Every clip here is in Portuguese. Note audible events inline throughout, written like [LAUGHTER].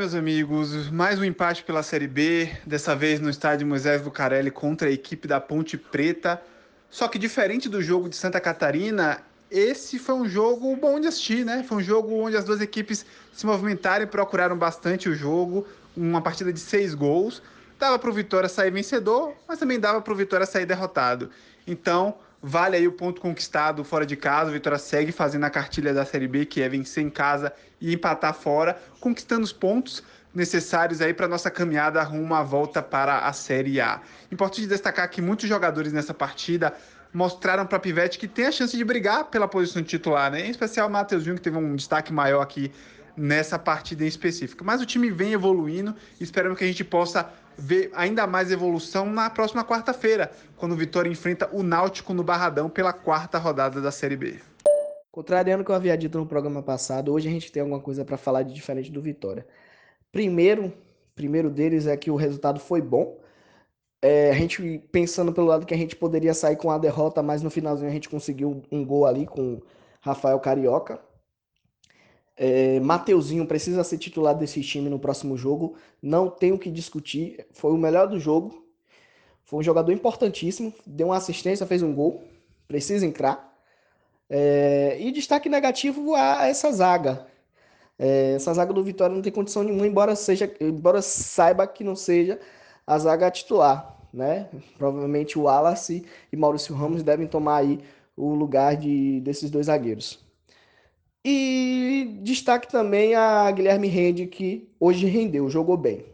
meus amigos, mais um empate pela Série B, dessa vez no estádio Moisés Bucarelli contra a equipe da Ponte Preta. Só que diferente do jogo de Santa Catarina, esse foi um jogo bom de assistir, né? Foi um jogo onde as duas equipes se movimentaram e procuraram bastante o jogo, uma partida de seis gols. Dava para o Vitória sair vencedor, mas também dava para o Vitória sair derrotado. Então, vale aí o ponto conquistado fora de casa. O Vitória segue fazendo a cartilha da Série B, que é vencer em casa e empatar fora, conquistando os pontos necessários aí para nossa caminhada rumo à volta para a Série A. Importante destacar que muitos jogadores nessa partida mostraram para Pivete que tem a chance de brigar pela posição de titular, né? Em especial o Matheusinho, que teve um destaque maior aqui nessa partida em específico. Mas o time vem evoluindo e esperamos que a gente possa ver ainda mais evolução na próxima quarta-feira, quando o Vitória enfrenta o Náutico no Barradão pela quarta rodada da Série B. Contrariando o que eu havia dito no programa passado, hoje a gente tem alguma coisa para falar de diferente do Vitória. Primeiro, primeiro deles é que o resultado foi bom. É, a gente pensando pelo lado que a gente poderia sair com a derrota, mas no finalzinho a gente conseguiu um gol ali com Rafael Carioca. É, Mateuzinho precisa ser titular desse time no próximo jogo. Não tem o que discutir. Foi o melhor do jogo. Foi um jogador importantíssimo. Deu uma assistência, fez um gol. Precisa entrar. É, e destaque negativo a essa zaga. É, essa zaga do Vitória não tem condição nenhuma, embora seja, embora saiba que não seja a zaga titular, né? Provavelmente o Wallace e Maurício Ramos devem tomar aí o lugar de, desses dois zagueiros. E destaque também a Guilherme Rende, que hoje rendeu, jogou bem.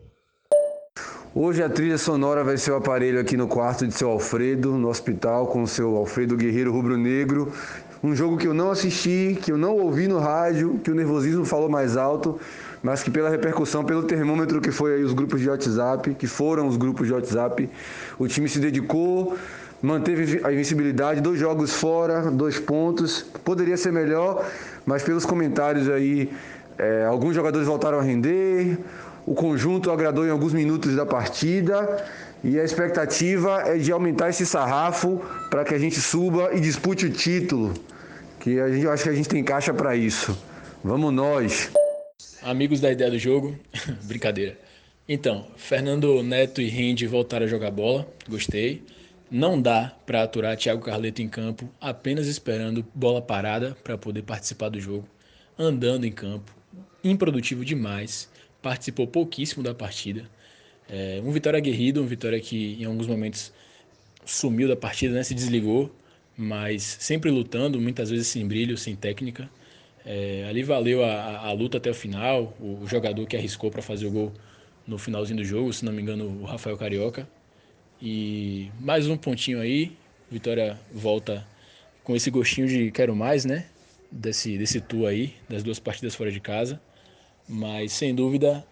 Hoje a trilha sonora vai ser o aparelho aqui no quarto de seu Alfredo, no hospital, com o seu Alfredo Guerreiro Rubro Negro. Um jogo que eu não assisti, que eu não ouvi no rádio, que o nervosismo falou mais alto, mas que pela repercussão, pelo termômetro que foi aí os grupos de WhatsApp, que foram os grupos de WhatsApp, o time se dedicou, manteve a invencibilidade, dois jogos fora, dois pontos. Poderia ser melhor, mas pelos comentários aí, é, alguns jogadores voltaram a render, o conjunto agradou em alguns minutos da partida e a expectativa é de aumentar esse sarrafo para que a gente suba e dispute o título, que a gente eu acho que a gente tem caixa para isso. Vamos nós. Amigos da ideia do jogo, [LAUGHS] brincadeira. Então, Fernando Neto e Rende voltaram a jogar bola, gostei. Não dá para aturar Thiago Carleto em campo apenas esperando bola parada para poder participar do jogo, andando em campo, improdutivo demais participou pouquíssimo da partida. É, um Vitória aguerrido, um Vitória que em alguns momentos sumiu da partida, né, se desligou, mas sempre lutando, muitas vezes sem brilho, sem técnica. É, ali valeu a, a, luta até o final, o, jogador que arriscou para fazer o gol no finalzinho do jogo, se não me engano, o Rafael Carioca. E mais um pontinho aí, Vitória volta com esse gostinho de quero mais, né? Desse, desse tour aí, das duas partidas fora de casa. Mas sem dúvida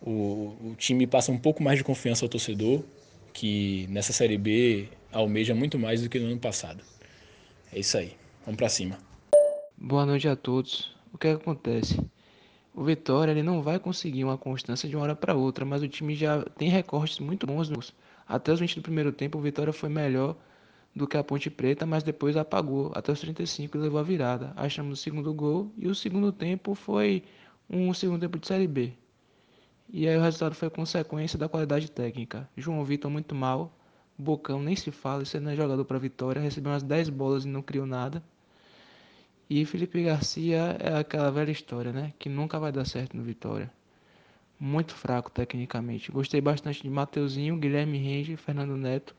o, o time passa um pouco mais de confiança ao torcedor, que nessa Série B almeja muito mais do que no ano passado. É isso aí. Vamos para cima. Boa noite a todos. O que, é que acontece? O Vitória ele não vai conseguir uma constância de uma hora para outra, mas o time já tem recortes muito bons. Até os 20 do primeiro tempo, o Vitória foi melhor do que a Ponte Preta, mas depois apagou. Até os 35 levou a virada. Achamos o segundo gol e o segundo tempo foi um segundo tempo de Série B. E aí o resultado foi consequência da qualidade técnica. João Vitor muito mal, Bocão nem se fala, isso não é jogador para Vitória, recebeu umas 10 bolas e não criou nada. E Felipe Garcia é aquela velha história, né? Que nunca vai dar certo no Vitória. Muito fraco tecnicamente. Gostei bastante de Mateuzinho, Guilherme Renge, Fernando Neto.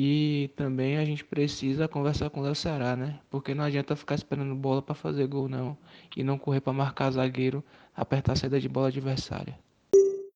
E também a gente precisa conversar com o Léo Ceará, né? Porque não adianta ficar esperando bola para fazer gol, não. E não correr para marcar zagueiro, apertar a saída de bola adversária.